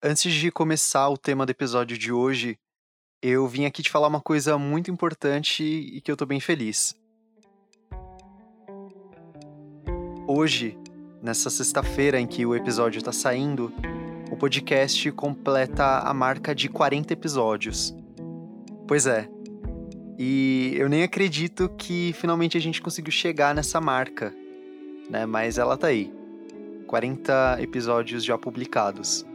Antes de começar o tema do episódio de hoje, eu vim aqui te falar uma coisa muito importante e que eu tô bem feliz. Hoje, nessa sexta-feira em que o episódio tá saindo, o podcast completa a marca de 40 episódios. Pois é. E eu nem acredito que finalmente a gente conseguiu chegar nessa marca, né? Mas ela tá aí. 40 episódios já publicados.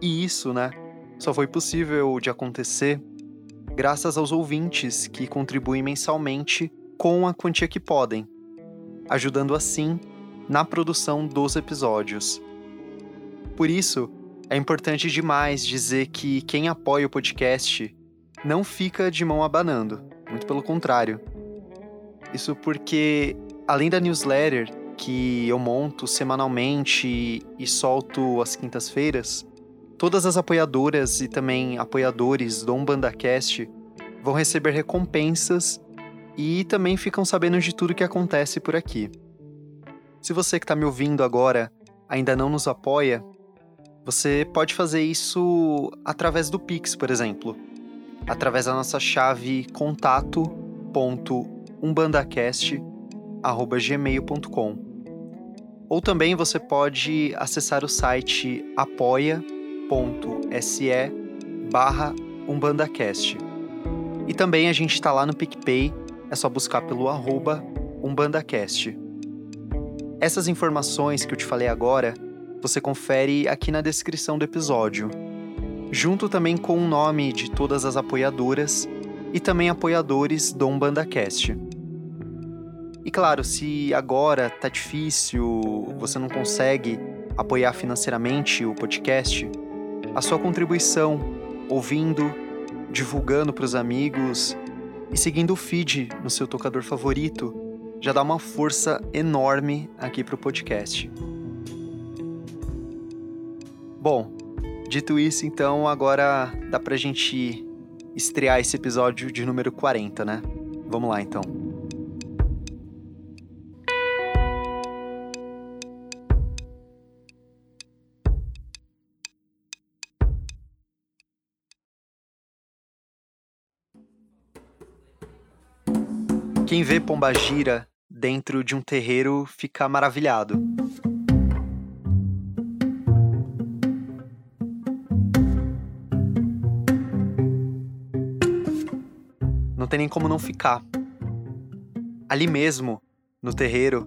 E isso, né, só foi possível de acontecer graças aos ouvintes que contribuem mensalmente com a quantia que podem, ajudando assim na produção dos episódios. Por isso, é importante demais dizer que quem apoia o podcast não fica de mão abanando, muito pelo contrário. Isso porque, além da newsletter que eu monto semanalmente e solto às quintas-feiras, Todas as apoiadoras e também apoiadores do UmbandaCast vão receber recompensas e também ficam sabendo de tudo que acontece por aqui. Se você que está me ouvindo agora ainda não nos apoia, você pode fazer isso através do Pix, por exemplo, através da nossa chave contato.umbandacast@gmail.com. Ou também você pode acessar o site apoia.com apoia.se barra umbandacast. E também a gente está lá no PicPay, é só buscar pelo arroba umbandacast. Essas informações que eu te falei agora, você confere aqui na descrição do episódio, junto também com o nome de todas as apoiadoras e também apoiadores do UmbandaCast. E claro, se agora tá difícil, você não consegue apoiar financeiramente o podcast, a sua contribuição, ouvindo, divulgando para os amigos e seguindo o feed no seu tocador favorito já dá uma força enorme aqui para o podcast. Bom, dito isso, então agora dá para a gente estrear esse episódio de número 40, né? Vamos lá então. Quem vê Pombagira dentro de um terreiro fica maravilhado. Não tem nem como não ficar. Ali mesmo, no terreiro,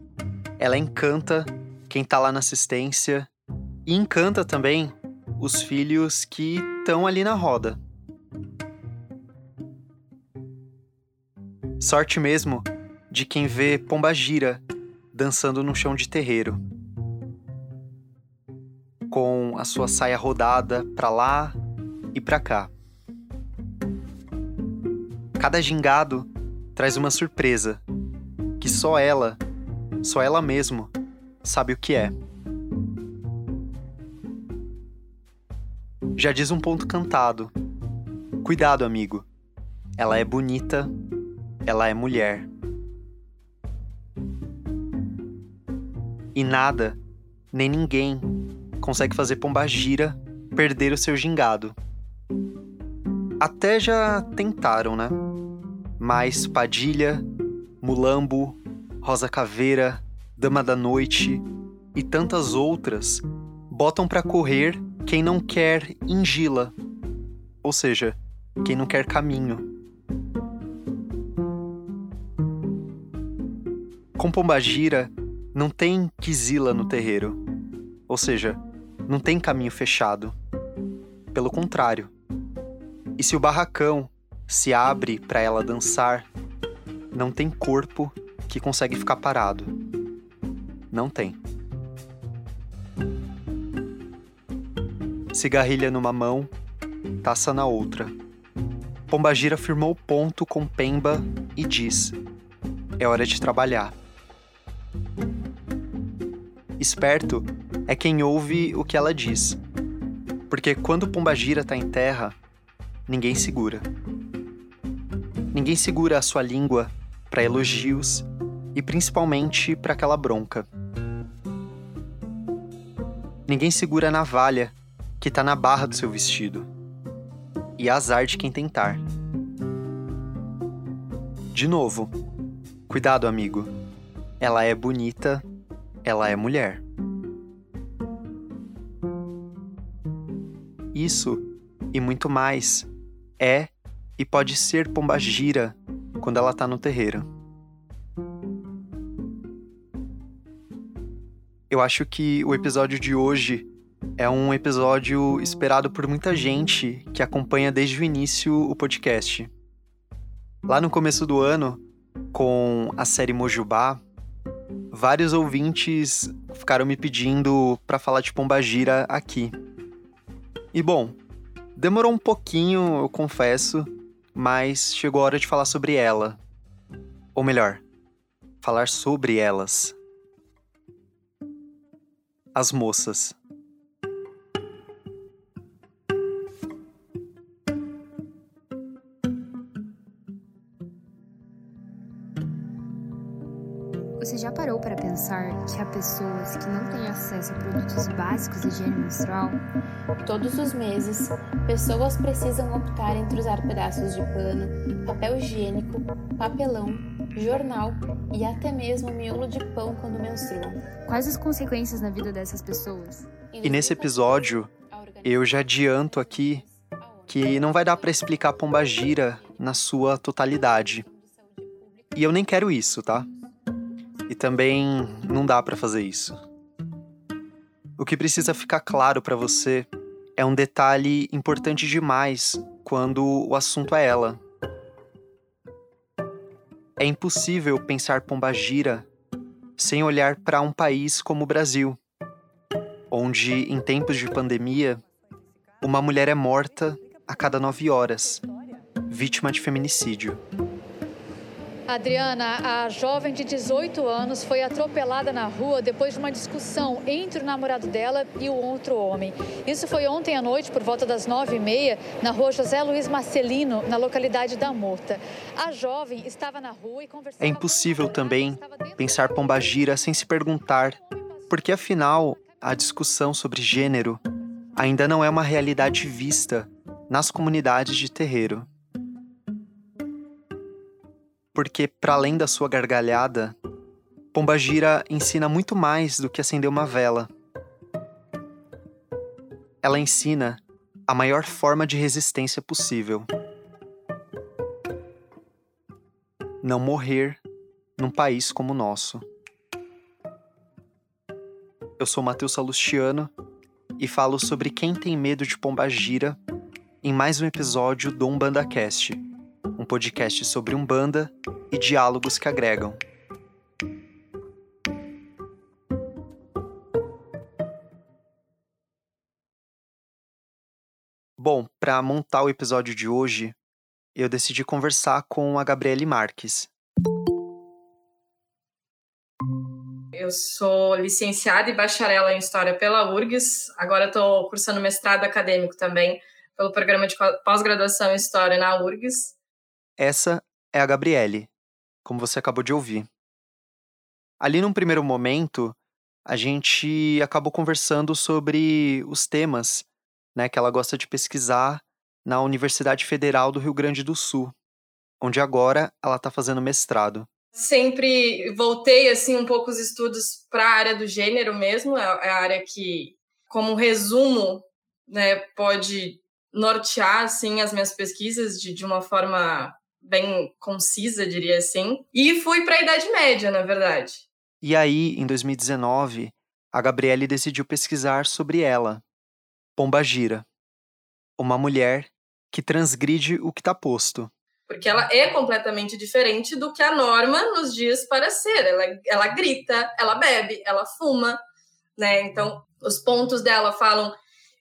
ela encanta quem tá lá na assistência e encanta também os filhos que estão ali na roda. Sorte mesmo de quem vê Pombagira dançando no chão de terreiro. Com a sua saia rodada para lá e para cá. Cada gingado traz uma surpresa que só ela, só ela mesmo, sabe o que é. Já diz um ponto cantado. Cuidado, amigo. Ela é bonita ela é mulher. E nada, nem ninguém, consegue fazer Pombagira perder o seu gingado. Até já tentaram, né? Mas Padilha, Mulambo, Rosa Caveira, Dama da Noite e tantas outras botam para correr quem não quer ingila, ou seja, quem não quer caminho. Com Pombagira, não tem quizila no terreiro. Ou seja, não tem caminho fechado. Pelo contrário. E se o barracão se abre para ela dançar, não tem corpo que consegue ficar parado. Não tem. Cigarrilha numa mão, taça na outra. Pombagira firmou o ponto com Pemba e diz: É hora de trabalhar. Esperto é quem ouve o que ela diz. Porque quando Pombagira está em terra, ninguém segura. Ninguém segura a sua língua para elogios e principalmente para aquela bronca. Ninguém segura a navalha que tá na barra do seu vestido. E azar de quem tentar. De novo, cuidado, amigo. Ela é bonita, ela é mulher. Isso e muito mais é e pode ser pombagira quando ela tá no terreiro. Eu acho que o episódio de hoje é um episódio esperado por muita gente que acompanha desde o início o podcast. Lá no começo do ano, com a série Mojubá, vários ouvintes ficaram me pedindo para falar de Pombagira aqui. E bom, demorou um pouquinho, eu confesso, mas chegou a hora de falar sobre ela. Ou melhor, falar sobre elas. As moças. Já parou para pensar que há pessoas que não têm acesso a produtos básicos de higiene menstrual? Todos os meses, pessoas precisam optar entre usar pedaços de pano, papel higiênico, papelão, jornal e até mesmo miolo de pão quando menstruam. Quais as consequências na vida dessas pessoas? E nesse episódio, eu já adianto aqui que não vai dar para explicar a pombagira na sua totalidade. E eu nem quero isso, tá? E também não dá para fazer isso. O que precisa ficar claro para você é um detalhe importante demais quando o assunto é ela. É impossível pensar Pombagira sem olhar para um país como o Brasil, onde, em tempos de pandemia, uma mulher é morta a cada nove horas, vítima de feminicídio. Adriana, a jovem de 18 anos foi atropelada na rua depois de uma discussão entre o namorado dela e o outro homem. Isso foi ontem à noite, por volta das 9h30, na rua José Luiz Marcelino, na localidade da Morta. A jovem estava na rua e conversava. É impossível também pensar Pombagira sem se perguntar por que, afinal, a discussão sobre gênero ainda não é uma realidade vista nas comunidades de terreiro porque, para além da sua gargalhada, Pombagira ensina muito mais do que acender uma vela. Ela ensina a maior forma de resistência possível. Não morrer num país como o nosso. Eu sou Matheus Salustiano e falo sobre quem tem medo de Pombagira em mais um episódio do Umbanda Cast podcast sobre Umbanda e diálogos que agregam. Bom, para montar o episódio de hoje, eu decidi conversar com a Gabriele Marques. Eu sou licenciada e bacharela em História pela URGS. Agora estou cursando mestrado acadêmico também pelo programa de pós-graduação em História na URGS. Essa é a Gabriele, como você acabou de ouvir. Ali num primeiro momento, a gente acabou conversando sobre os temas né, que ela gosta de pesquisar na Universidade Federal do Rio Grande do Sul, onde agora ela está fazendo mestrado. Sempre voltei assim um pouco os estudos para a área do gênero mesmo, é, é a área que, como resumo, né, pode nortear assim as minhas pesquisas de, de uma forma bem concisa, diria assim. E fui para a Idade Média, na verdade. E aí, em 2019, a Gabriele decidiu pesquisar sobre ela, Pomba Gira, uma mulher que transgride o que está posto. Porque ela é completamente diferente do que a norma nos diz para ser. Ela, ela grita, ela bebe, ela fuma, né? Então, os pontos dela falam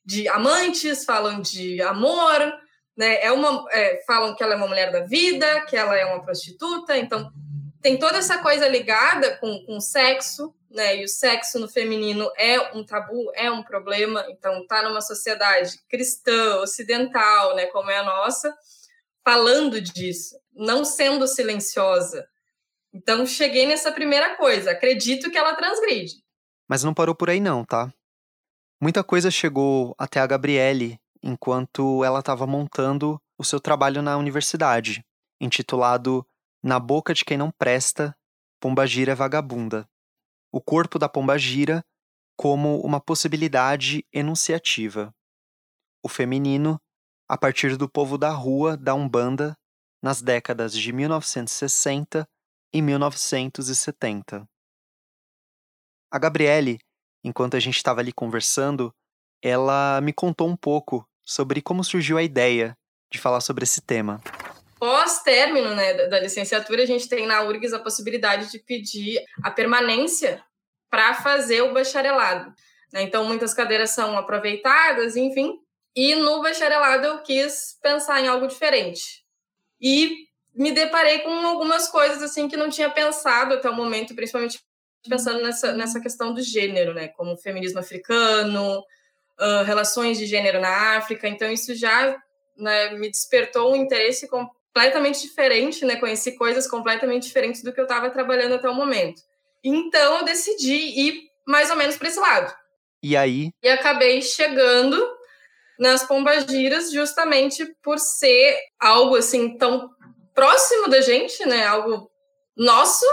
de amantes, falam de amor, né? É uma, é, falam que ela é uma mulher da vida, que ela é uma prostituta, então tem toda essa coisa ligada com, com sexo, né? E o sexo no feminino é um tabu, é um problema. Então, tá numa sociedade cristã, ocidental, né? Como é a nossa, falando disso, não sendo silenciosa. Então, cheguei nessa primeira coisa. Acredito que ela transgride. Mas não parou por aí, não, tá? Muita coisa chegou até a Gabriele enquanto ela estava montando o seu trabalho na universidade, intitulado Na Boca de Quem Não Presta, Pombagira é Vagabunda. O corpo da Pombagira como uma possibilidade enunciativa. O feminino, a partir do povo da rua da Umbanda, nas décadas de 1960 e 1970. A Gabriele, enquanto a gente estava ali conversando, ela me contou um pouco sobre como surgiu a ideia de falar sobre esse tema. Pós-término né, da licenciatura, a gente tem na URGS a possibilidade de pedir a permanência para fazer o bacharelado. Né? Então, muitas cadeiras são aproveitadas, enfim. E no bacharelado eu quis pensar em algo diferente. E me deparei com algumas coisas assim que não tinha pensado até o momento, principalmente pensando nessa, nessa questão do gênero, né? Como feminismo africano, uh, relações de gênero na África. Então, isso já né, me despertou um interesse completamente diferente, né? Conheci coisas completamente diferentes do que eu estava trabalhando até o momento. Então, eu decidi ir mais ou menos para esse lado. E aí? E acabei chegando nas pombagiras justamente por ser algo assim tão próximo da gente, né? Algo nosso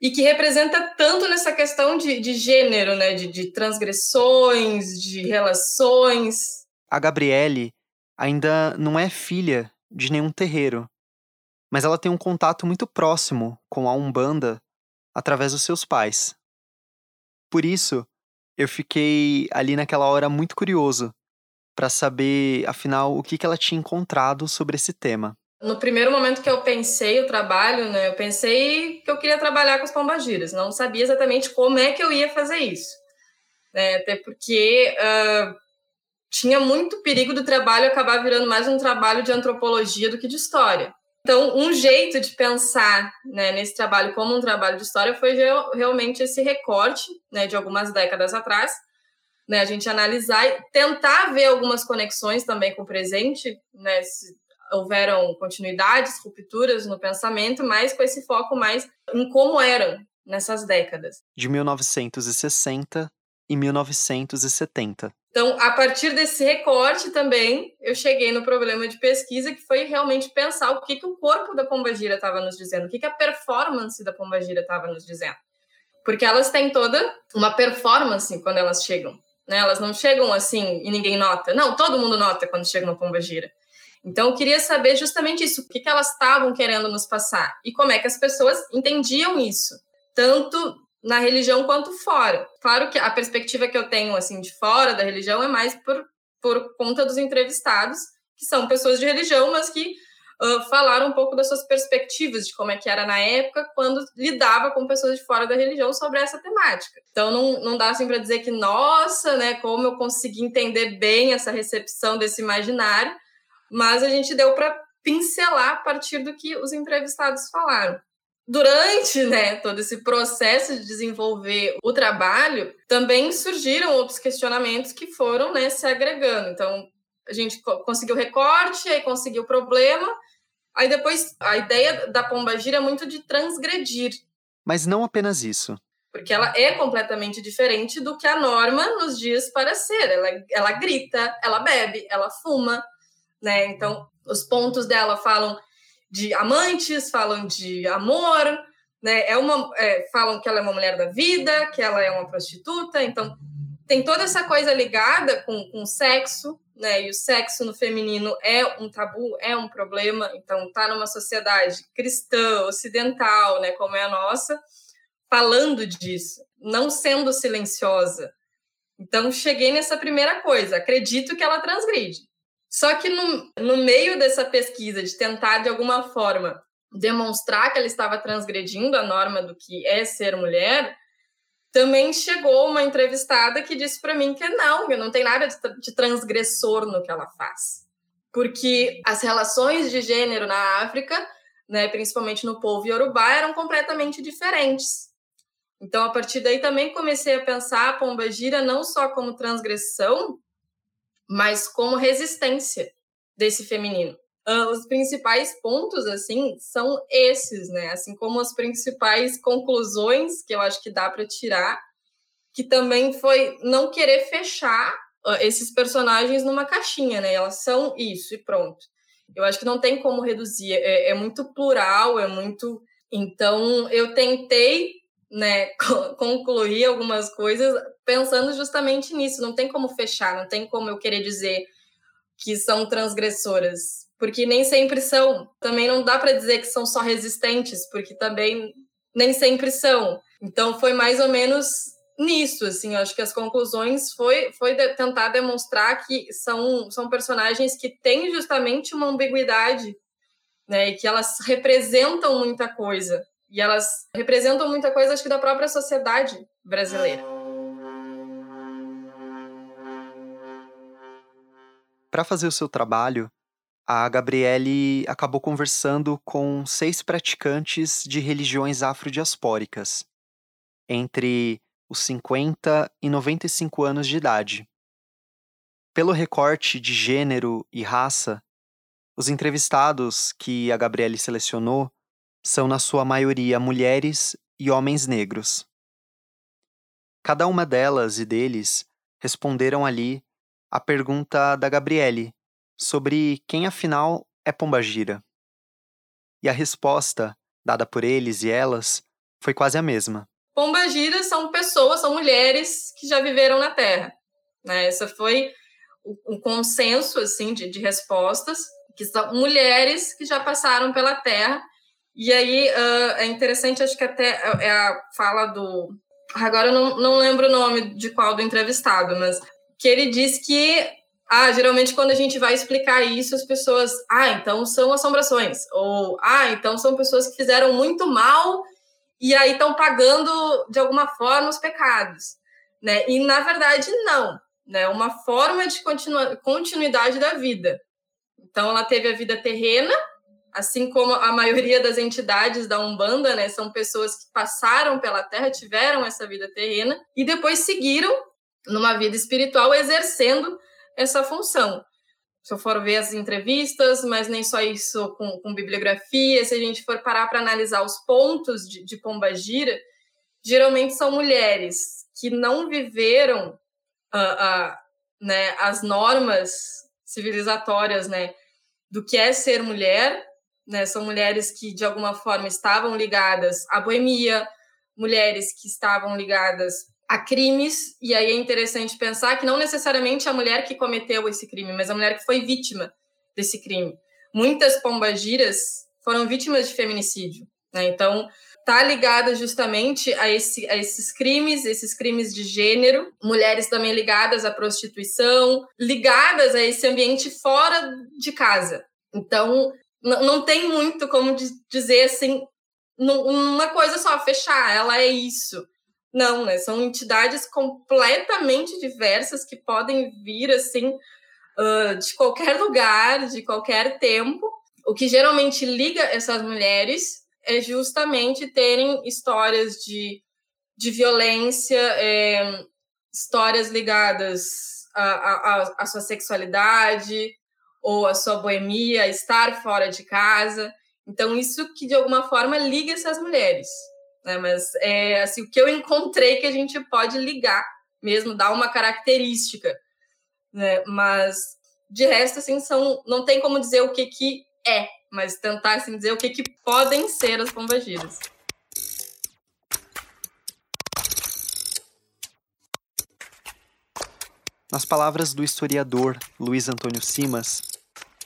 e que representa tanto nessa questão de, de gênero, né? De, de transgressões, de relações. A Gabriele ainda não é filha de nenhum terreiro, mas ela tem um contato muito próximo com a Umbanda através dos seus pais. Por isso, eu fiquei ali naquela hora muito curioso para saber, afinal, o que, que ela tinha encontrado sobre esse tema. No primeiro momento que eu pensei o trabalho, né, eu pensei que eu queria trabalhar com as pombagiras. Não sabia exatamente como é que eu ia fazer isso. Né, até porque uh, tinha muito perigo do trabalho acabar virando mais um trabalho de antropologia do que de história. Então, um jeito de pensar né, nesse trabalho como um trabalho de história foi realmente esse recorte né, de algumas décadas atrás, né, a gente analisar e tentar ver algumas conexões também com o presente, né, se, houveram continuidades, rupturas no pensamento, mas com esse foco mais em como eram nessas décadas. De 1960 e 1970. Então, a partir desse recorte também, eu cheguei no problema de pesquisa, que foi realmente pensar o que, que o corpo da pombagira estava nos dizendo, o que, que a performance da pombagira estava nos dizendo. Porque elas têm toda uma performance quando elas chegam. Né? Elas não chegam assim e ninguém nota. Não, todo mundo nota quando chega uma pombagira. Então, eu queria saber justamente isso, o que, que elas estavam querendo nos passar e como é que as pessoas entendiam isso, tanto na religião quanto fora. Claro que a perspectiva que eu tenho assim de fora da religião é mais por, por conta dos entrevistados, que são pessoas de religião, mas que uh, falaram um pouco das suas perspectivas de como é que era na época quando lidava com pessoas de fora da religião sobre essa temática. Então não, não dá assim para dizer que nossa, né, como eu consegui entender bem essa recepção desse imaginário, mas a gente deu para pincelar a partir do que os entrevistados falaram. Durante né, todo esse processo de desenvolver o trabalho, também surgiram outros questionamentos que foram né, se agregando. Então, a gente conseguiu recorte, aí conseguiu o problema, aí depois a ideia da pomba gira é muito de transgredir. Mas não apenas isso. Porque ela é completamente diferente do que a norma nos diz para ser. Ela, ela grita, ela bebe, ela fuma, né? Então, os pontos dela falam de amantes, falam de amor, né? É uma, é, falam que ela é uma mulher da vida, que ela é uma prostituta. Então, tem toda essa coisa ligada com, com sexo, né? E o sexo no feminino é um tabu, é um problema. Então, tá numa sociedade cristã, ocidental, né? Como é a nossa, falando disso, não sendo silenciosa. Então, cheguei nessa primeira coisa. Acredito que ela transgride. Só que no, no meio dessa pesquisa, de tentar de alguma forma demonstrar que ela estava transgredindo a norma do que é ser mulher, também chegou uma entrevistada que disse para mim que não, não tem nada de, de transgressor no que ela faz. Porque as relações de gênero na África, né, principalmente no povo iorubá, eram completamente diferentes. Então, a partir daí, também comecei a pensar a pomba gira não só como transgressão, mas como resistência desse feminino. Uh, os principais pontos, assim, são esses, né? Assim como as principais conclusões que eu acho que dá para tirar, que também foi não querer fechar esses personagens numa caixinha, né? Elas são isso e pronto. Eu acho que não tem como reduzir, é, é muito plural, é muito. Então, eu tentei né, concluir algumas coisas pensando justamente nisso. Não tem como fechar, não tem como eu querer dizer que são transgressoras, porque nem sempre são. Também não dá para dizer que são só resistentes, porque também nem sempre são. Então foi mais ou menos nisso, assim, eu acho que as conclusões foi, foi de, tentar demonstrar que são, são personagens que têm justamente uma ambiguidade, né, e que elas representam muita coisa, e elas representam muita coisa, acho que da própria sociedade brasileira. Para fazer o seu trabalho, a Gabriele acabou conversando com seis praticantes de religiões afrodiaspóricas, entre os 50 e 95 anos de idade. Pelo recorte de gênero e raça, os entrevistados que a Gabriele selecionou são, na sua maioria, mulheres e homens negros. Cada uma delas e deles responderam ali a pergunta da Gabriele sobre quem afinal é Pombagira. E a resposta, dada por eles e elas, foi quase a mesma. Pombagiras são pessoas, são mulheres que já viveram na Terra. Né? Esse foi o, o consenso assim de, de, respostas, que são mulheres que já passaram pela Terra. E aí uh, é interessante, acho que até é, é a fala do. Agora eu não, não lembro o nome de qual do entrevistado, mas que ele diz que ah, geralmente quando a gente vai explicar isso, as pessoas, ah, então são assombrações, ou ah, então são pessoas que fizeram muito mal e aí estão pagando de alguma forma os pecados, né? E na verdade não, né? Uma forma de continuidade da vida. Então ela teve a vida terrena, assim como a maioria das entidades da Umbanda, né? São pessoas que passaram pela Terra, tiveram essa vida terrena e depois seguiram numa vida espiritual exercendo essa função se eu for ver as entrevistas, mas nem só isso com, com bibliografia, se a gente for parar para analisar os pontos de, de Pomba Gira, geralmente são mulheres que não viveram uh, uh, né, as normas civilizatórias né, do que é ser mulher, né, são mulheres que de alguma forma estavam ligadas à boemia, mulheres que estavam ligadas a crimes, e aí é interessante pensar que não necessariamente a mulher que cometeu esse crime, mas a mulher que foi vítima desse crime. Muitas pombagiras foram vítimas de feminicídio, né? Então, tá ligada justamente a, esse, a esses crimes, esses crimes de gênero, mulheres também ligadas à prostituição, ligadas a esse ambiente fora de casa. Então, não tem muito como dizer assim, uma coisa só, fechar, ela é isso. Não, né? São entidades completamente diversas que podem vir assim uh, de qualquer lugar, de qualquer tempo. O que geralmente liga essas mulheres é justamente terem histórias de, de violência, é, histórias ligadas à, à sua sexualidade ou à sua boemia, estar fora de casa. Então, isso que de alguma forma liga essas mulheres né? Mas é assim, o que eu encontrei que a gente pode ligar mesmo, dar uma característica, né? Mas de resto, assim, são, não tem como dizer o que que é, mas tentar assim, dizer o que que podem ser as pombagiras. Nas palavras do historiador Luiz Antônio Simas,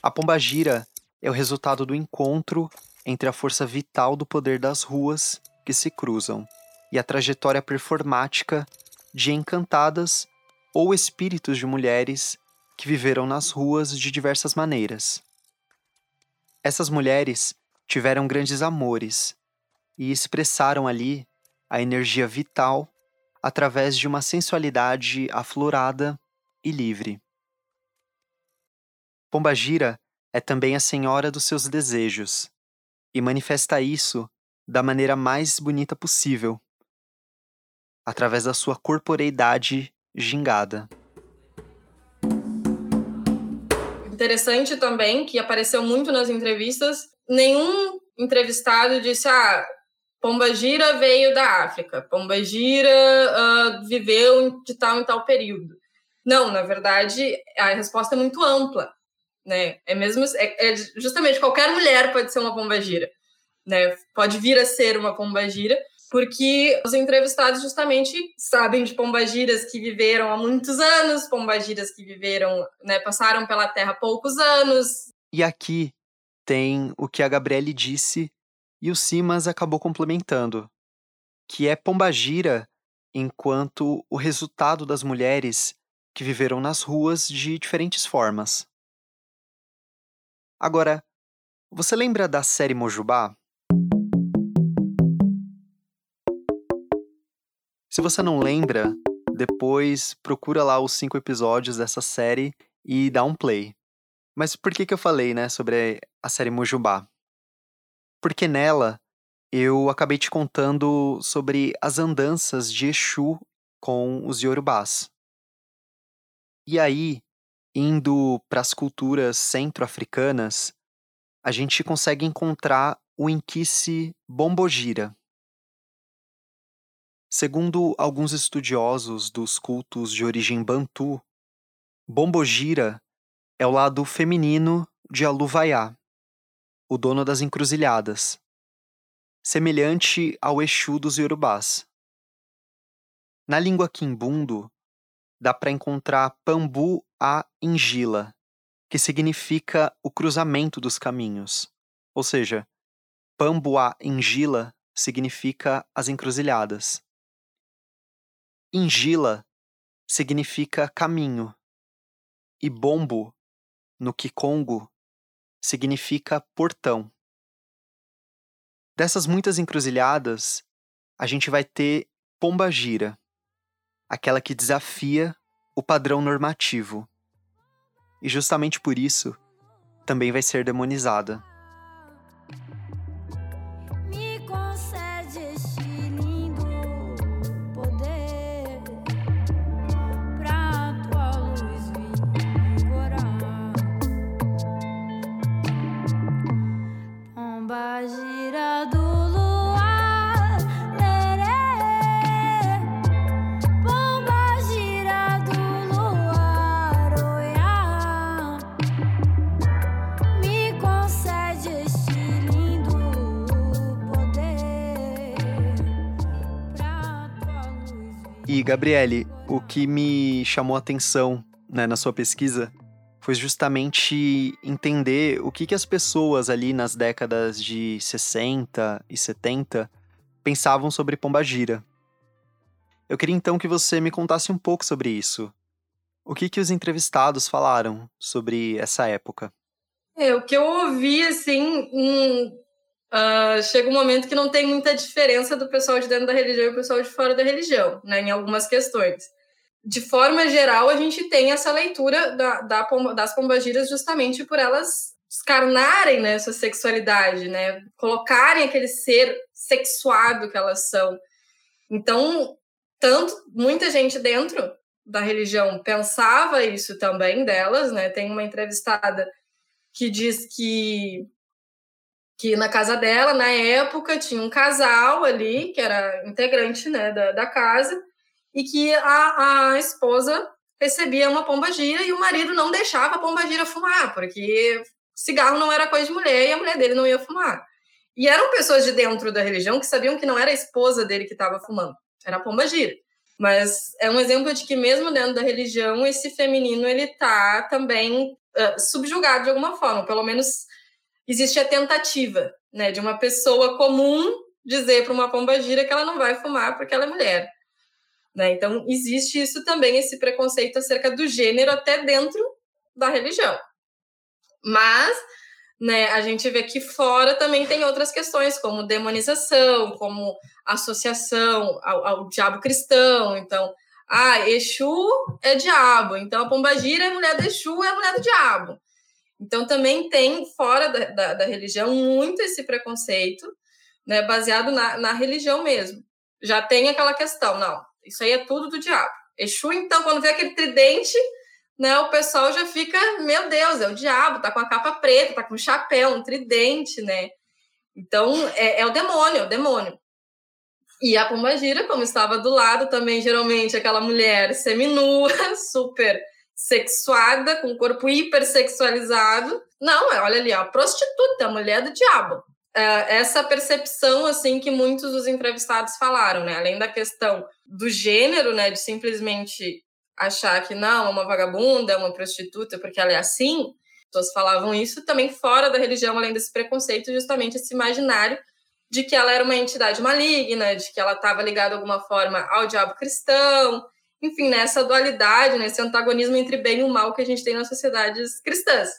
a pombagira é o resultado do encontro entre a força vital do poder das ruas que se cruzam e a trajetória performática de encantadas ou espíritos de mulheres que viveram nas ruas de diversas maneiras. Essas mulheres tiveram grandes amores e expressaram ali a energia vital através de uma sensualidade aflorada e livre. Pombagira é também a senhora dos seus desejos e manifesta isso da maneira mais bonita possível, através da sua corporeidade gingada. Interessante também que apareceu muito nas entrevistas, nenhum entrevistado disse: "Ah, Pombagira veio da África, Pombagira uh, viveu de tal em tal período. Não, na verdade, a resposta é muito ampla, né? É mesmo, é, é justamente qualquer mulher pode ser uma pombagira, né? Pode vir a ser uma pombagira, porque os entrevistados justamente sabem de pombagiras que viveram há muitos anos, pombagiras que viveram, né, passaram pela Terra há poucos anos. E aqui tem o que a Gabriele disse e o Simas acabou complementando, que é pombagira enquanto o resultado das mulheres que viveram nas ruas de diferentes formas. Agora, você lembra da série Mojubá? Se você não lembra, depois procura lá os cinco episódios dessa série e dá um play. Mas por que, que eu falei né, sobre a série Mojubá? porque nela eu acabei te contando sobre as andanças de Exu com os Yorubás. E aí, indo para as culturas centro-africanas, a gente consegue encontrar o Inquice Bombogira. Segundo alguns estudiosos dos cultos de origem bantu, Bombogira é o lado feminino de Aluvaiá o dono das encruzilhadas, semelhante ao Exu dos Yorubás. Na língua quimbundo, dá para encontrar Pambu a Ingila, que significa o cruzamento dos caminhos. Ou seja, Pambuá Ingila significa as encruzilhadas. Ingila significa caminho. E bombo, no Kikongo, significa portão. Dessas muitas encruzilhadas, a gente vai ter pomba gira, aquela que desafia o padrão normativo. E justamente por isso, também vai ser demonizada. Gabriele, o que me chamou a atenção né, na sua pesquisa foi justamente entender o que, que as pessoas ali nas décadas de 60 e 70 pensavam sobre Pombagira. Eu queria então que você me contasse um pouco sobre isso. O que, que os entrevistados falaram sobre essa época? É, o que eu ouvi, assim, um, uh, chega um momento que não tem muita diferença do pessoal de dentro da religião e o pessoal de fora da religião, né, em algumas questões. De forma geral, a gente tem essa leitura da, da das pombagiras justamente por elas escarnarem né, sua sexualidade, né, colocarem aquele ser sexuado que elas são. Então, tanto muita gente dentro da religião pensava isso também delas, né? Tem uma entrevistada que diz que que na casa dela, na época, tinha um casal ali, que era integrante né, da, da casa, e que a, a esposa recebia uma pomba gira e o marido não deixava a pomba gira fumar, porque cigarro não era coisa de mulher e a mulher dele não ia fumar. E eram pessoas de dentro da religião que sabiam que não era a esposa dele que estava fumando, era a pomba gira. Mas é um exemplo de que mesmo dentro da religião, esse feminino ele tá também uh, subjugado de alguma forma, pelo menos existe a tentativa né, de uma pessoa comum dizer para uma pomba gira que ela não vai fumar porque ela é mulher. Né? Então, existe isso também, esse preconceito acerca do gênero, até dentro da religião. Mas né, a gente vê que fora também tem outras questões, como demonização, como associação ao, ao diabo cristão. Então, ah, Exu é diabo, então a pombagira é mulher do Exu, é mulher do diabo. Então, também tem, fora da, da, da religião, muito esse preconceito, né, baseado na, na religião mesmo. Já tem aquela questão, não, isso aí é tudo do diabo. Exu, então, quando vê aquele tridente, né, o pessoal já fica, meu Deus, é o diabo, tá com a capa preta, tá com um chapéu, um tridente, né? Então, é, é o demônio, é o demônio. E a Pombagira, como estava do lado, também geralmente aquela mulher seminua, super sexuada, com corpo hipersexualizado. Não, olha ali, ó, prostituta, mulher do diabo. É, essa percepção, assim, que muitos dos entrevistados falaram, né? Além da questão do gênero, né? De simplesmente achar que não, é uma vagabunda, é uma prostituta, porque ela é assim. Pessoas falavam isso também fora da religião, além desse preconceito, justamente esse imaginário de que ela era uma entidade maligna, de que ela estava ligada de alguma forma ao diabo cristão, enfim, nessa dualidade, nesse antagonismo entre bem e o mal que a gente tem nas sociedades cristãs.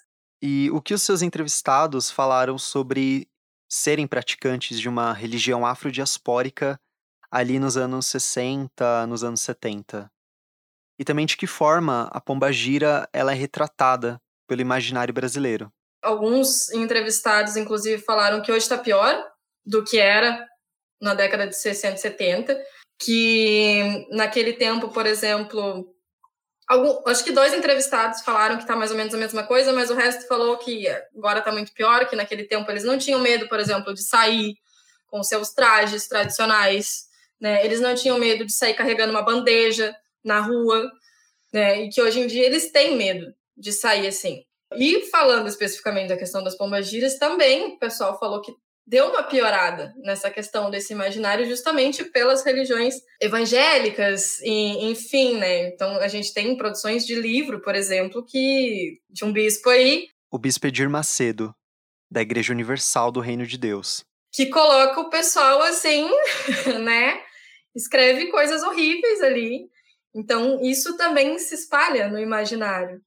E o que os seus entrevistados falaram sobre serem praticantes de uma religião afrodiaspórica ali nos anos 60, nos anos 70? E também de que forma a pombagira ela é retratada pelo imaginário brasileiro? Alguns entrevistados, inclusive, falaram que hoje está pior do que era na década de 60 e 70, que naquele tempo, por exemplo, algum, acho que dois entrevistados falaram que está mais ou menos a mesma coisa, mas o resto falou que agora está muito pior, que naquele tempo eles não tinham medo, por exemplo, de sair com seus trajes tradicionais, né? Eles não tinham medo de sair carregando uma bandeja na rua, né? E que hoje em dia eles têm medo de sair assim. E falando especificamente da questão das pombagiras, também o pessoal falou que deu uma piorada nessa questão desse imaginário justamente pelas religiões evangélicas e enfim, né? Então a gente tem produções de livro, por exemplo, que de um bispo aí, o bispo Edir Macedo, da Igreja Universal do Reino de Deus, que coloca o pessoal assim, né? Escreve coisas horríveis ali. Então isso também se espalha no imaginário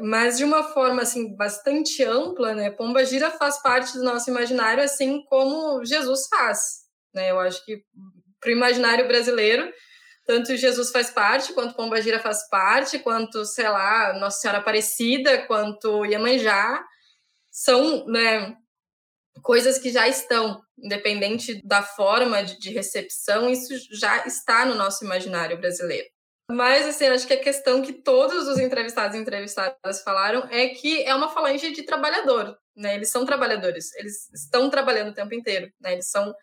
mas de uma forma assim bastante ampla, né? Pomba Gira faz parte do nosso imaginário, assim como Jesus faz, né? Eu acho que para o imaginário brasileiro, tanto Jesus faz parte, quanto Pomba Gira faz parte, quanto sei lá Nossa Senhora Aparecida, quanto Iemanjá, são, né? Coisas que já estão, independente da forma de, de recepção, isso já está no nosso imaginário brasileiro. Mas, assim, acho que a questão que todos os entrevistados e entrevistadas falaram é que é uma falange de trabalhador, né? Eles são trabalhadores, eles estão trabalhando o tempo inteiro, né? Eles são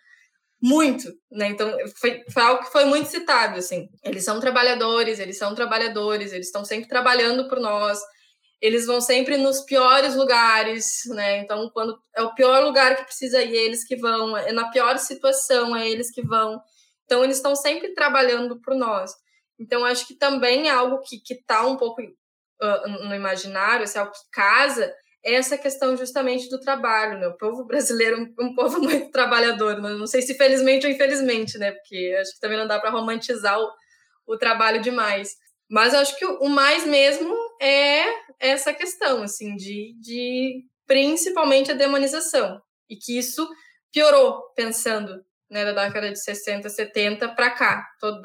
muito, né? Então, foi, foi algo que foi muito citado, assim. Eles são trabalhadores, eles são trabalhadores, eles estão sempre trabalhando por nós, eles vão sempre nos piores lugares, né? Então, quando é o pior lugar que precisa ir, é eles que vão, é na pior situação, é eles que vão. Então, eles estão sempre trabalhando por nós. Então, acho que também é algo que está um pouco uh, no imaginário, assim, algo que casa, é essa questão justamente do trabalho. Né? O povo brasileiro é um povo muito trabalhador, né? não sei se felizmente ou infelizmente, né? porque acho que também não dá para romantizar o, o trabalho demais. Mas acho que o mais mesmo é essa questão, assim, de, de principalmente a demonização. E que isso piorou, pensando né, da década de 60, 70 para cá. Todo,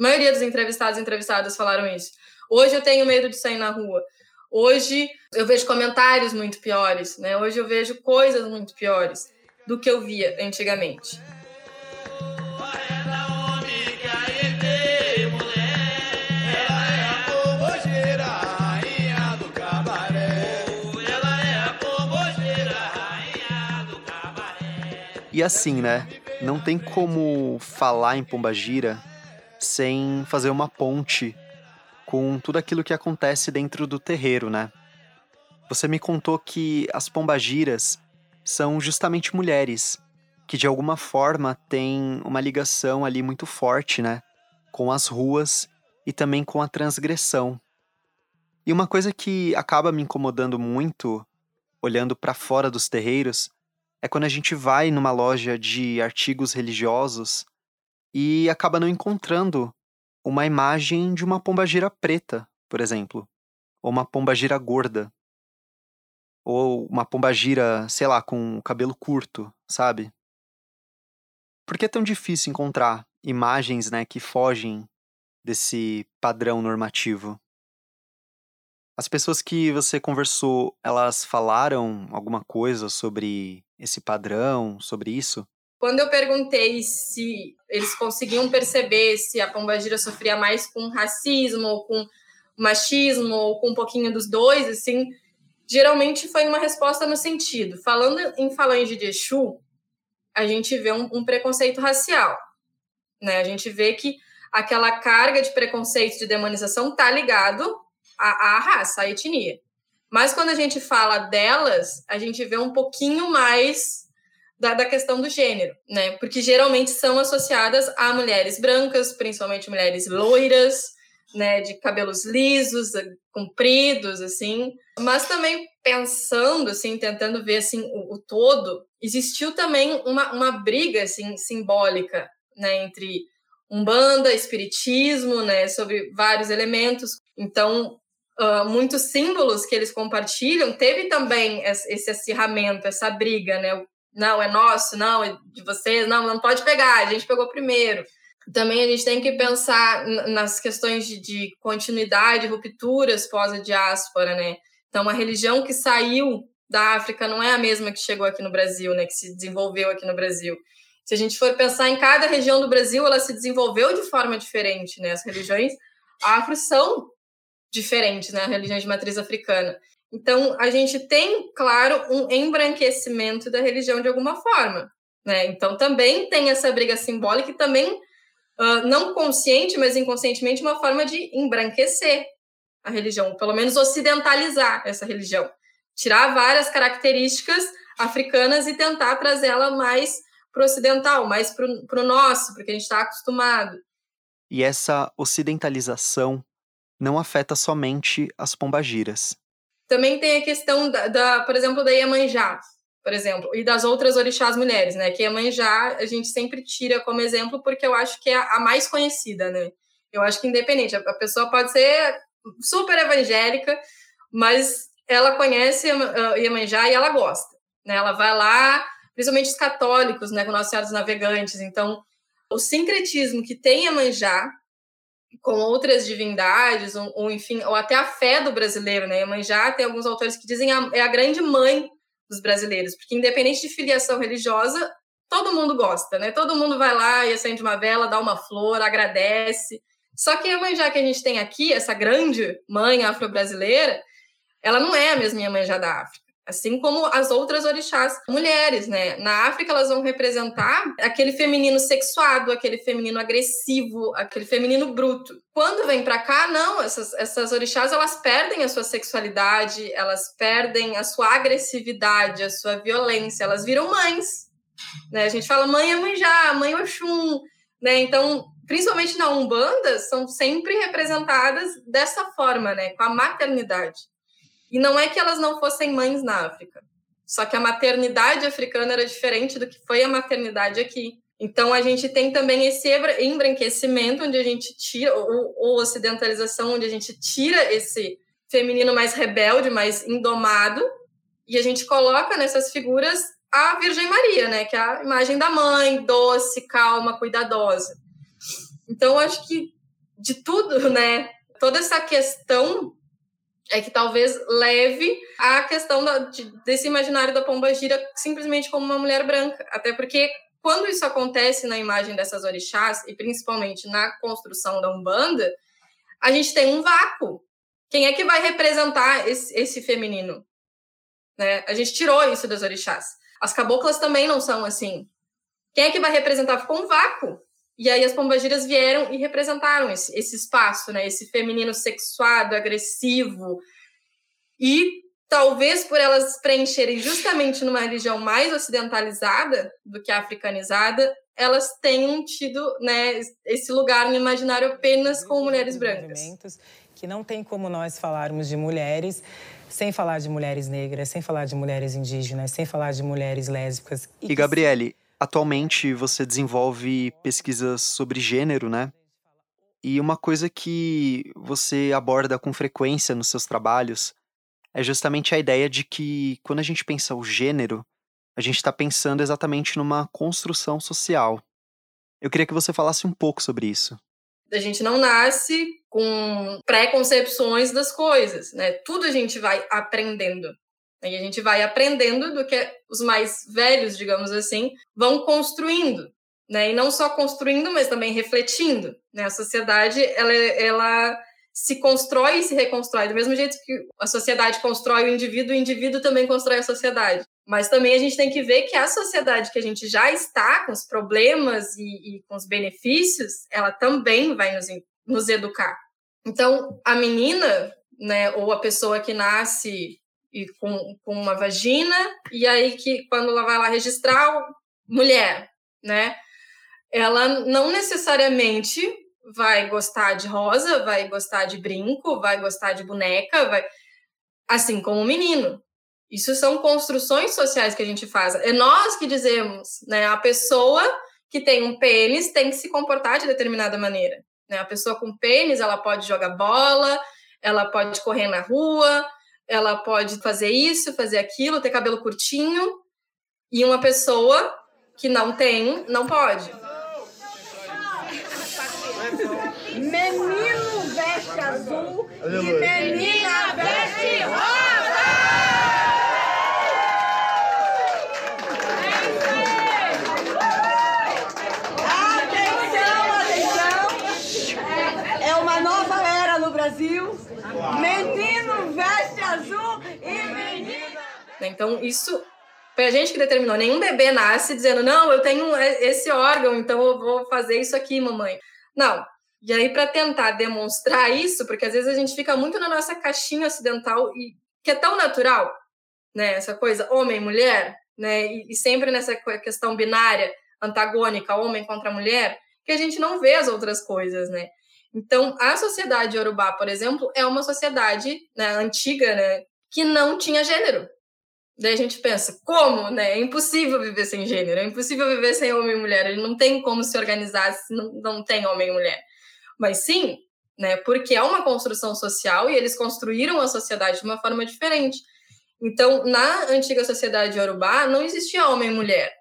a maioria dos entrevistados e entrevistadas falaram isso. Hoje eu tenho medo de sair na rua. Hoje eu vejo comentários muito piores, né? Hoje eu vejo coisas muito piores do que eu via antigamente. E assim, né? Não tem como falar em Pombagira sem fazer uma ponte com tudo aquilo que acontece dentro do terreiro, né? Você me contou que as pombagiras são justamente mulheres que de alguma forma têm uma ligação ali muito forte, né, com as ruas e também com a transgressão. E uma coisa que acaba me incomodando muito olhando para fora dos terreiros é quando a gente vai numa loja de artigos religiosos e acaba não encontrando uma imagem de uma pombagira preta, por exemplo, ou uma pombagira gorda, ou uma pombagira, sei lá, com cabelo curto, sabe? Por que é tão difícil encontrar imagens, né, que fogem desse padrão normativo? As pessoas que você conversou, elas falaram alguma coisa sobre esse padrão, sobre isso? Quando eu perguntei se eles conseguiam perceber se a pombagira sofria mais com racismo ou com machismo ou com um pouquinho dos dois, assim, geralmente foi uma resposta no sentido, falando em falange de Exu, a gente vê um, um preconceito racial, Né? A gente vê que aquela carga de preconceito, de demonização, está ligado à, à raça, à etnia. Mas quando a gente fala delas, a gente vê um pouquinho mais da, da, questão do gênero, né? Porque geralmente são associadas a mulheres brancas, principalmente mulheres loiras, né? De cabelos lisos, compridos, assim. Mas também pensando, assim, tentando ver assim o, o todo, existiu também uma, uma briga assim simbólica, né? Entre umbanda, espiritismo, né? Sobre vários elementos. Então uh, muitos símbolos que eles compartilham, teve também esse acirramento, essa briga, né? Não, é nosso, não, é de vocês, não, não pode pegar, a gente pegou primeiro. Também a gente tem que pensar nas questões de, de continuidade, rupturas pós a diáspora, né? Então, uma religião que saiu da África não é a mesma que chegou aqui no Brasil, né? Que se desenvolveu aqui no Brasil. Se a gente for pensar em cada região do Brasil, ela se desenvolveu de forma diferente, né? As religiões afro são diferentes, né? Religiões de matriz africana. Então, a gente tem, claro, um embranquecimento da religião de alguma forma. Né? Então, também tem essa briga simbólica e também, uh, não consciente, mas inconscientemente, uma forma de embranquecer a religião, pelo menos ocidentalizar essa religião. Tirar várias características africanas e tentar trazê-la mais para o ocidental, mais para o nosso, porque a gente está acostumado. E essa ocidentalização não afeta somente as pombagiras. Também tem a questão da, da, por exemplo, da Iemanjá, por exemplo, e das outras orixás mulheres, né? Que Iemanjá a gente sempre tira como exemplo porque eu acho que é a mais conhecida, né? Eu acho que independente, a pessoa pode ser super evangélica, mas ela conhece Iemanjá e ela gosta, né? Ela vai lá, principalmente os católicos, né, com Nossa Senhora dos Navegantes. Então, o sincretismo que tem Iemanjá com outras divindades, ou, ou, enfim, ou até a fé do brasileiro, né? Iemanjá tem alguns autores que dizem a, é a grande mãe dos brasileiros, porque independente de filiação religiosa, todo mundo gosta, né? Todo mundo vai lá e acende uma vela, dá uma flor, agradece. Só que a Iemanjá que a gente tem aqui, essa grande mãe afro-brasileira, ela não é a mesma Iemanjá da África assim como as outras orixás mulheres, né? Na África elas vão representar aquele feminino sexuado, aquele feminino agressivo, aquele feminino bruto. Quando vem para cá, não, essas, essas orixás elas perdem a sua sexualidade, elas perdem a sua agressividade, a sua violência, elas viram mães. Né? A gente fala mãe Amanjá, mãe Oxum, né? Então, principalmente na Umbanda, são sempre representadas dessa forma, né? Com a maternidade. E não é que elas não fossem mães na África, só que a maternidade africana era diferente do que foi a maternidade aqui. Então a gente tem também esse embranquecimento, onde a gente tira, ou, ou ocidentalização, onde a gente tira esse feminino mais rebelde, mais indomado, e a gente coloca nessas figuras a Virgem Maria, né, que é a imagem da mãe, doce, calma, cuidadosa. Então acho que de tudo, né, toda essa questão é que talvez leve à questão da, de, desse imaginário da pomba gira simplesmente como uma mulher branca. Até porque quando isso acontece na imagem dessas orixás, e principalmente na construção da Umbanda, a gente tem um vácuo. Quem é que vai representar esse, esse feminino? Né? A gente tirou isso das orixás. As caboclas também não são assim. Quem é que vai representar? Ficou um vácuo. E aí as pombagiras vieram e representaram esse, esse espaço, né? Esse feminino sexuado, agressivo. E talvez por elas preencherem justamente numa religião mais ocidentalizada do que africanizada, elas tenham tido né, esse lugar no imaginário apenas com mulheres brancas. Que não tem como nós falarmos de mulheres sem falar de mulheres negras, sem falar de mulheres indígenas, sem falar de mulheres lésbicas. E, e Gabriele, Atualmente você desenvolve pesquisas sobre gênero, né? E uma coisa que você aborda com frequência nos seus trabalhos é justamente a ideia de que quando a gente pensa o gênero, a gente está pensando exatamente numa construção social. Eu queria que você falasse um pouco sobre isso. A gente não nasce com preconcepções das coisas, né? Tudo a gente vai aprendendo. E a gente vai aprendendo do que os mais velhos, digamos assim, vão construindo, né? E não só construindo, mas também refletindo, né? A sociedade, ela, ela se constrói e se reconstrói. Do mesmo jeito que a sociedade constrói o indivíduo, o indivíduo também constrói a sociedade. Mas também a gente tem que ver que a sociedade que a gente já está, com os problemas e, e com os benefícios, ela também vai nos, nos educar. Então, a menina, né, ou a pessoa que nasce e com, com uma vagina, e aí que quando ela vai lá registrar, mulher, né? Ela não necessariamente vai gostar de rosa, vai gostar de brinco, vai gostar de boneca, vai assim como o menino. Isso são construções sociais que a gente faz. É nós que dizemos, né? A pessoa que tem um pênis tem que se comportar de determinada maneira. Né? A pessoa com pênis, ela pode jogar bola, ela pode correr na rua, ela pode fazer isso, fazer aquilo, ter cabelo curtinho. E uma pessoa que não tem, não pode. Menino veste azul e menina veste rosa! Atenção, atenção! É uma nova era no Brasil. Menino veste azul e menina. Então, isso foi a gente que determinou. Nenhum bebê nasce dizendo, não, eu tenho esse órgão, então eu vou fazer isso aqui, mamãe. Não. E aí, para tentar demonstrar isso, porque às vezes a gente fica muito na nossa caixinha ocidental, e que é tão natural, né? Essa coisa homem mulher, né? E, e sempre nessa questão binária, antagônica, homem contra mulher, que a gente não vê as outras coisas, né? Então, a sociedade iorubá, por exemplo, é uma sociedade né, antiga, né, que não tinha gênero. Daí a gente pensa, como, né? É impossível viver sem gênero, é impossível viver sem homem e mulher, ele não tem como se organizar se não, não tem homem e mulher. Mas sim, né? Porque é uma construção social e eles construíram a sociedade de uma forma diferente. Então, na antiga sociedade iorubá, não existia homem e mulher.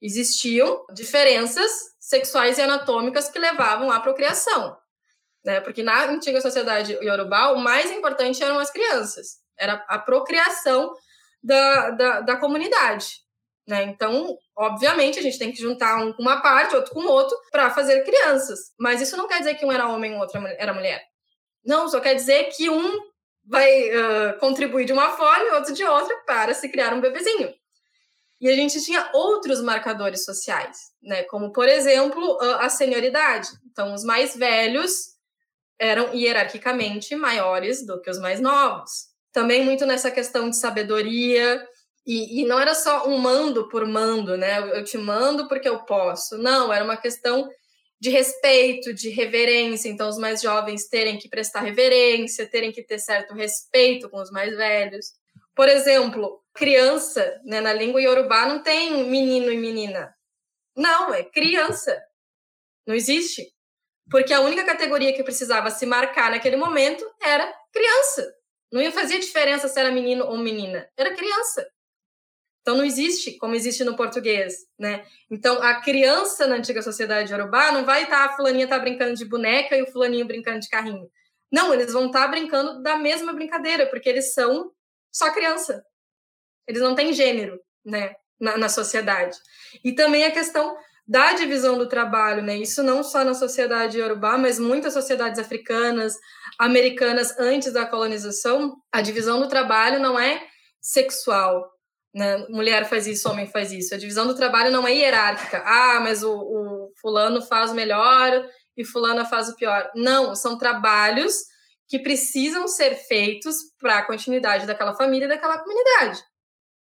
Existiam diferenças sexuais e anatômicas que levavam à procriação. Né? Porque na antiga sociedade iorubá, o mais importante eram as crianças. Era a procriação da, da, da comunidade. Né? Então, obviamente, a gente tem que juntar um com uma parte, outro com outro, para fazer crianças. Mas isso não quer dizer que um era homem e o outro era mulher. Não, só quer dizer que um vai uh, contribuir de uma forma e outro de outra para se criar um bebezinho. E a gente tinha outros marcadores sociais, né? Como, por exemplo, a senioridade. Então, os mais velhos eram hierarquicamente maiores do que os mais novos também muito nessa questão de sabedoria. E, e, não era só um mando por mando, né? Eu te mando porque eu posso. Não, era uma questão de respeito, de reverência. Então, os mais jovens terem que prestar reverência, terem que ter certo respeito com os mais velhos. Por exemplo, criança, né, na língua iorubá não tem menino e menina. Não, é criança. Não existe. Porque a única categoria que precisava se marcar naquele momento era criança. Não ia fazer diferença se era menino ou menina. Era criança. Então não existe como existe no português, né? Então a criança na antiga sociedade urubá não vai estar tá, a fulaninha tá brincando de boneca e o fulaninho brincando de carrinho. Não, eles vão estar tá brincando da mesma brincadeira, porque eles são só criança. Eles não têm gênero, né, na, na sociedade. E também a questão da divisão do trabalho, né? Isso não só na sociedade iorubá, mas muitas sociedades africanas, americanas antes da colonização, a divisão do trabalho não é sexual, né? Mulher faz isso, homem faz isso. A divisão do trabalho não é hierárquica. Ah, mas o, o fulano faz o melhor e fulana faz o pior. Não, são trabalhos que precisam ser feitos para a continuidade daquela família e daquela comunidade.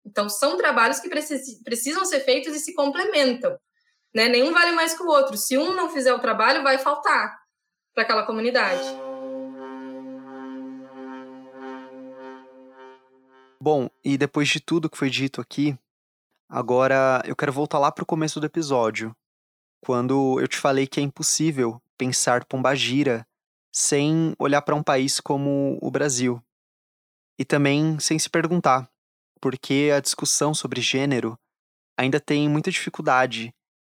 Então, são trabalhos que precisam ser feitos e se complementam. Né? Nenhum vale mais que o outro. Se um não fizer o trabalho, vai faltar para aquela comunidade. Bom, e depois de tudo que foi dito aqui, agora eu quero voltar lá para o começo do episódio, quando eu te falei que é impossível pensar Pombagira sem olhar para um país como o Brasil. E também sem se perguntar por que a discussão sobre gênero ainda tem muita dificuldade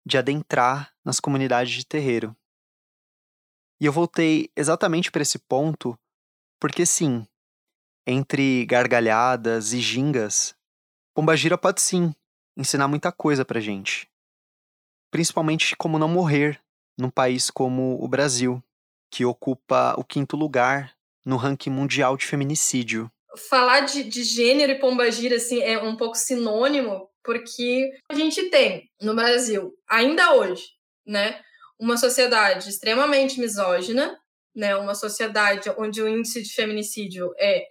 de adentrar nas comunidades de terreiro. E eu voltei exatamente para esse ponto porque, sim, entre gargalhadas e gingas, Pombagira pode sim ensinar muita coisa pra gente. Principalmente como não morrer num país como o Brasil, que ocupa o quinto lugar no ranking mundial de feminicídio. falar de, de gênero e pombagira assim, é um pouco sinônimo, porque a gente tem no Brasil, ainda hoje, né, uma sociedade extremamente misógina, né, uma sociedade onde o índice de feminicídio é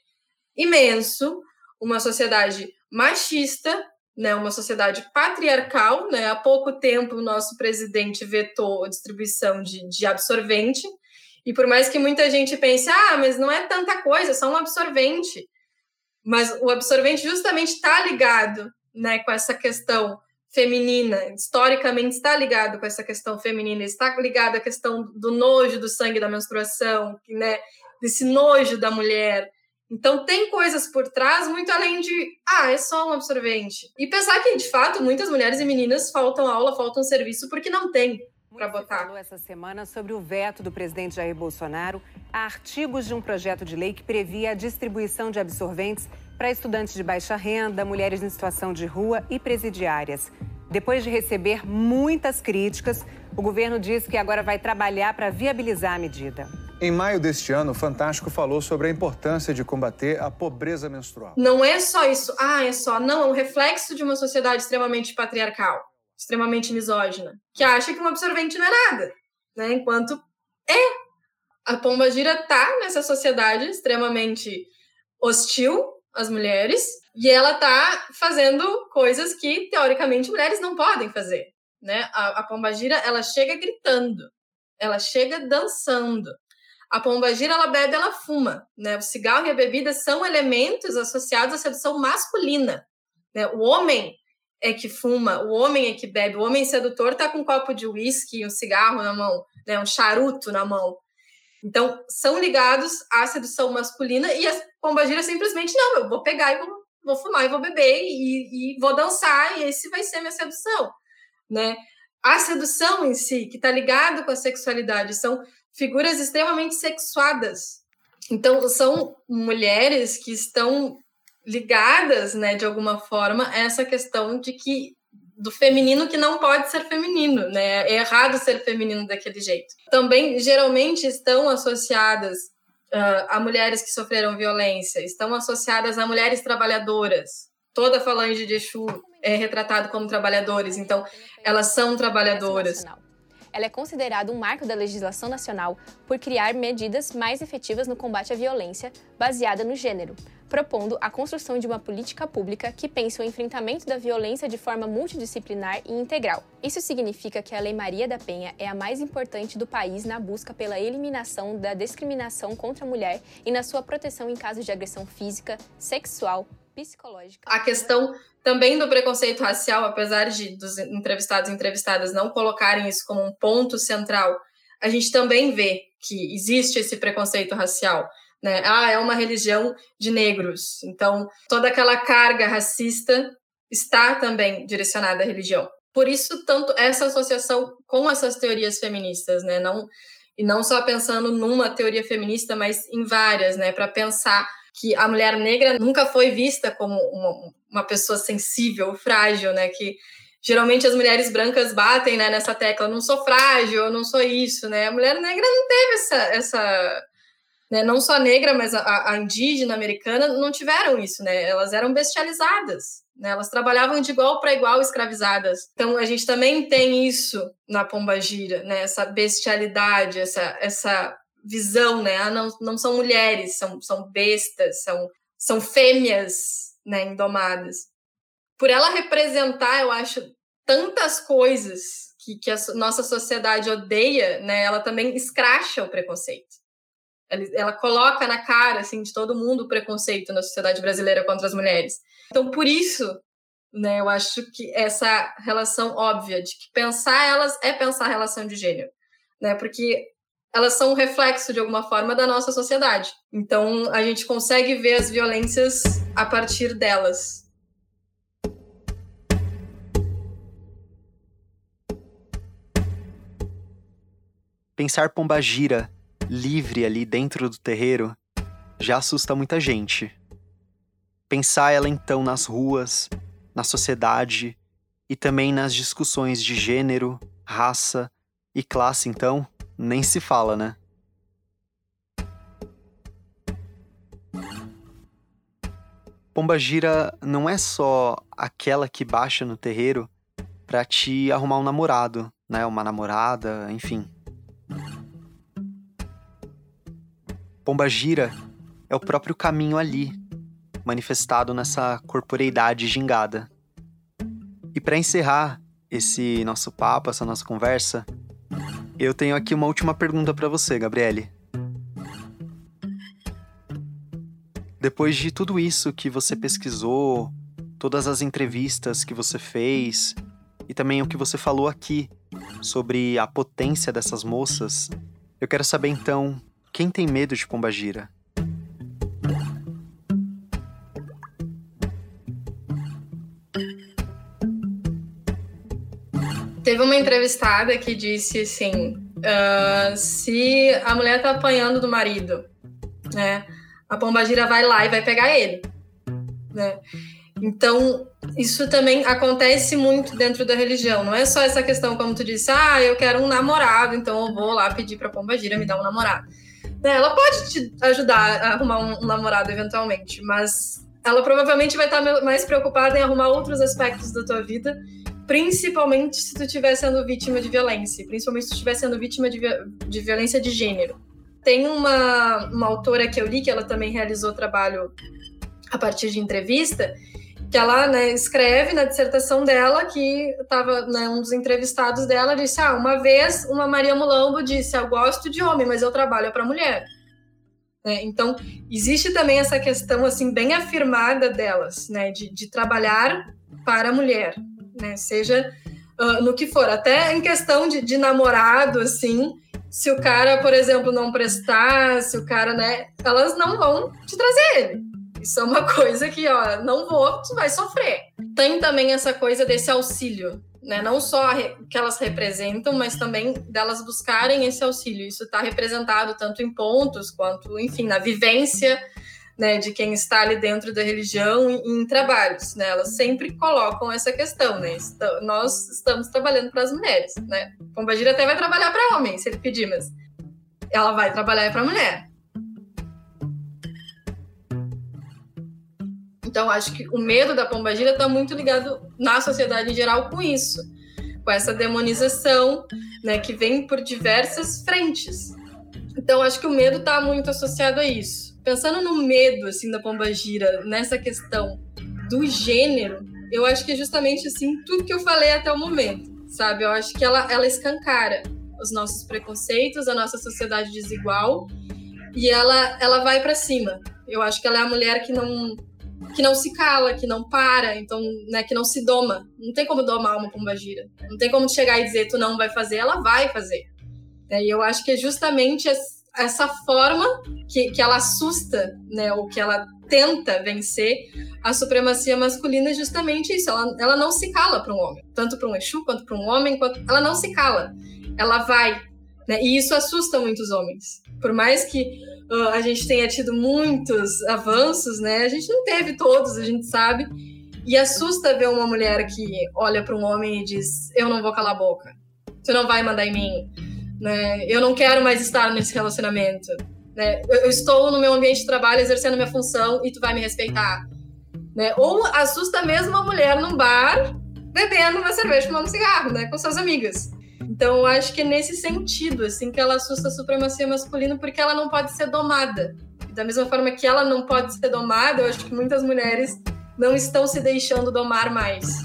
imenso, uma sociedade machista, né, uma sociedade patriarcal. Né? Há pouco tempo, o nosso presidente vetou a distribuição de, de absorvente, e por mais que muita gente pense, ah, mas não é tanta coisa, é só um absorvente. Mas o absorvente justamente está ligado né, com essa questão feminina, historicamente está ligado com essa questão feminina, está ligado à questão do nojo do sangue da menstruação, né, desse nojo da mulher. Então tem coisas por trás muito além de, ah, é só um absorvente. E pensar que, de fato, muitas mulheres e meninas faltam aula, faltam serviço porque não tem para botar. falou essa semana sobre o veto do presidente Jair Bolsonaro a artigos de um projeto de lei que previa a distribuição de absorventes para estudantes de baixa renda, mulheres em situação de rua e presidiárias. Depois de receber muitas críticas, o governo diz que agora vai trabalhar para viabilizar a medida. Em maio deste ano, o Fantástico falou sobre a importância de combater a pobreza menstrual. Não é só isso. Ah, é só. Não, é um reflexo de uma sociedade extremamente patriarcal, extremamente misógina, que acha que um absorvente não é nada, né? Enquanto é. A pomba gira tá nessa sociedade extremamente hostil às mulheres e ela tá fazendo coisas que teoricamente mulheres não podem fazer, né? A, a pomba gira, ela chega gritando, ela chega dançando, a pomba gira, ela bebe, ela fuma. Né? O cigarro e a bebida são elementos associados à sedução masculina. Né? O homem é que fuma, o homem é que bebe. O homem sedutor está com um copo de uísque, um cigarro na mão, né? um charuto na mão. Então, são ligados à sedução masculina e a pomba gira simplesmente, não, eu vou pegar e vou, vou fumar e vou beber e, e vou dançar e esse vai ser minha sedução, né? A sedução em si, que está ligado com a sexualidade, são figuras extremamente sexuadas. Então, são mulheres que estão ligadas, né, de alguma forma, a essa questão de que do feminino que não pode ser feminino, né? É errado ser feminino daquele jeito. Também geralmente estão associadas uh, a mulheres que sofreram violência, estão associadas a mulheres trabalhadoras. Toda falange de Exu é retratado como trabalhadores, então elas são trabalhadoras ela é considerada um marco da legislação nacional por criar medidas mais efetivas no combate à violência baseada no gênero, propondo a construção de uma política pública que pense o enfrentamento da violência de forma multidisciplinar e integral. Isso significa que a Lei Maria da Penha é a mais importante do país na busca pela eliminação da discriminação contra a mulher e na sua proteção em casos de agressão física, sexual, psicológica. A questão também do preconceito racial, apesar de dos entrevistados e entrevistadas não colocarem isso como um ponto central, a gente também vê que existe esse preconceito racial. Né? Ah, é uma religião de negros. Então, toda aquela carga racista está também direcionada à religião. Por isso, tanto essa associação com essas teorias feministas, né? Não, e não só pensando numa teoria feminista, mas em várias, né? Para pensar que a mulher negra nunca foi vista como uma, uma pessoa sensível, frágil, né? Que geralmente as mulheres brancas batem né, nessa tecla, não sou frágil, eu não sou isso, né? A mulher negra não teve essa, essa né, não só negra, mas a, a, indígena americana não tiveram isso, né? Elas eram bestializadas, né? Elas trabalhavam de igual para igual escravizadas. Então a gente também tem isso na Pomba Gira, né? Essa bestialidade, essa, essa visão, né? Ah, não, não são mulheres, são, são bestas, são, são fêmeas, né? Indomadas. Por ela representar, eu acho, tantas coisas que, que a nossa sociedade odeia, né? Ela também escracha o preconceito. Ela, coloca na cara, assim, de todo mundo o preconceito na sociedade brasileira contra as mulheres. Então, por isso, né? Eu acho que essa relação óbvia de que pensar elas é pensar a relação de gênero, né? Porque elas são um reflexo, de alguma forma, da nossa sociedade. Então, a gente consegue ver as violências a partir delas. Pensar Pombagira livre ali dentro do terreiro já assusta muita gente. Pensar ela então nas ruas, na sociedade e também nas discussões de gênero, raça e classe, então, nem se fala, né? Pombagira não é só aquela que baixa no terreiro para te arrumar um namorado, né? Uma namorada, enfim. Pombagira é o próprio caminho ali, manifestado nessa corporeidade gingada. E para encerrar esse nosso papo, essa nossa conversa, eu tenho aqui uma última pergunta para você, Gabriele. Depois de tudo isso que você pesquisou, todas as entrevistas que você fez e também o que você falou aqui sobre a potência dessas moças, eu quero saber então, quem tem medo de Pombagira? Teve uma entrevistada que disse assim: uh, se a mulher tá apanhando do marido, né, a pombagira vai lá e vai pegar ele, né? Então, isso também acontece muito dentro da religião. Não é só essa questão, como tu disse, ah, eu quero um namorado, então eu vou lá pedir pra pombagira me dar um namorado. Né, ela pode te ajudar a arrumar um, um namorado eventualmente, mas ela provavelmente vai estar mais preocupada em arrumar outros aspectos da tua vida principalmente se tu estiver sendo vítima de violência, principalmente se tu estiver sendo vítima de, de violência de gênero. Tem uma, uma autora que eu li, que ela também realizou trabalho a partir de entrevista, que ela né, escreve na dissertação dela que estava né, um dos entrevistados dela disse ah uma vez uma Maria Mulambo disse eu gosto de homem mas eu trabalho para mulher né? então existe também essa questão assim bem afirmada delas né de, de trabalhar para a mulher né? Seja uh, no que for, até em questão de, de namorado, assim, se o cara, por exemplo, não prestar, se o cara, né, elas não vão te trazer ele. Isso é uma coisa que, ó, não vou, tu vai sofrer. Tem também essa coisa desse auxílio, né? Não só que elas representam, mas também delas buscarem esse auxílio. Isso está representado tanto em pontos quanto, enfim, na vivência né, de quem está ali dentro da religião em, em trabalhos, né? Elas sempre colocam essa questão, né? nós estamos trabalhando para as mulheres, né? Pombagira até vai trabalhar para homem, se ele pedir, mas ela vai trabalhar para mulher. Então, acho que o medo da pombagira está muito ligado na sociedade em geral com isso, com essa demonização, né, que vem por diversas frentes. Então, acho que o medo está muito associado a isso pensando no medo assim da pombagira, nessa questão do gênero, eu acho que é justamente assim tudo que eu falei até o momento, sabe? Eu acho que ela ela escancara os nossos preconceitos, a nossa sociedade desigual e ela ela vai para cima. Eu acho que ela é a mulher que não que não se cala, que não para, então, né, que não se doma. Não tem como domar uma pombagira. Não tem como chegar e dizer tu não vai fazer, ela vai fazer. E eu acho que é justamente essa forma que, que ela assusta, né, ou que ela tenta vencer a supremacia masculina é justamente isso. Ela, ela não se cala para um homem, tanto para um Exu quanto para um homem, quanto, ela não se cala. Ela vai, né, e isso assusta muitos homens. Por mais que uh, a gente tenha tido muitos avanços, né, a gente não teve todos, a gente sabe. E assusta ver uma mulher que olha para um homem e diz: Eu não vou calar a boca, você não vai mandar em mim né? Eu não quero mais estar nesse relacionamento. Né? Eu, eu, estou no meu ambiente de trabalho exercendo minha função e tu vai me respeitar. Né? Ou assusta mesmo a mulher num bar bebendo uma cerveja, fumando cigarro, né, com suas amigas. Então, eu acho que é nesse sentido, assim, que ela assusta a supremacia masculina, porque ela não pode ser domada. E da mesma forma que ela não pode ser domada, eu acho que muitas mulheres não estão se deixando domar mais.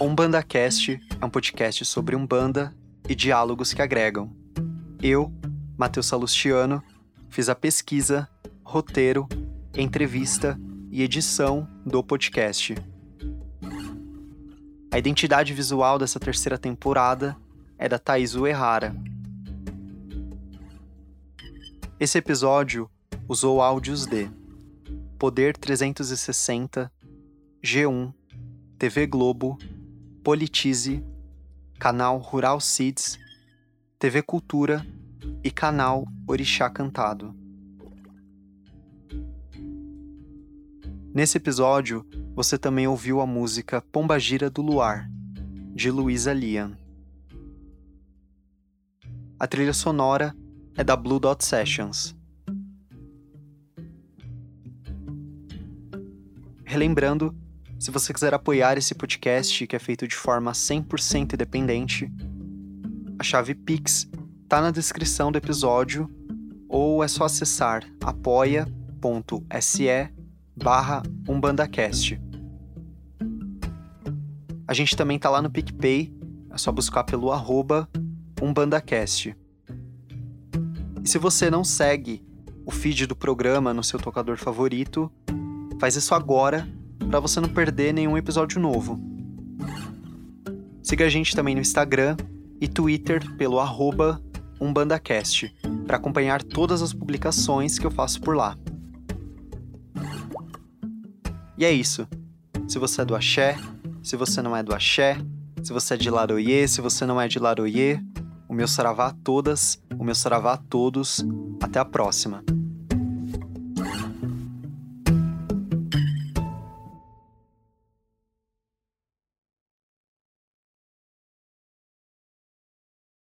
Umbanda Cast é um podcast sobre Umbanda e diálogos que agregam. Eu, Matheus Salustiano, fiz a pesquisa, roteiro, entrevista e edição do podcast. A identidade visual dessa terceira temporada é da Thaís Uehara. Esse episódio usou áudios de Poder 360, G1, TV Globo Politize, canal Rural Seeds, TV Cultura e canal Orixá Cantado. Nesse episódio, você também ouviu a música Pombagira do Luar, de Luísa Lian. A trilha sonora é da Blue Dot Sessions. Relembrando, se você quiser apoiar esse podcast, que é feito de forma 100% independente, a chave Pix está na descrição do episódio ou é só acessar apoia.se barra umbandacast. A gente também tá lá no PicPay, é só buscar pelo arroba umbandacast. E se você não segue o feed do programa no seu tocador favorito, faz isso agora para você não perder nenhum episódio novo. Siga a gente também no Instagram e Twitter pelo arroba umbandacast para acompanhar todas as publicações que eu faço por lá. E é isso. Se você é do axé, se você não é do axé, se você é de Laroie, se você não é de Laroie, o meu saravá a todas, o meu saravá a todos. Até a próxima.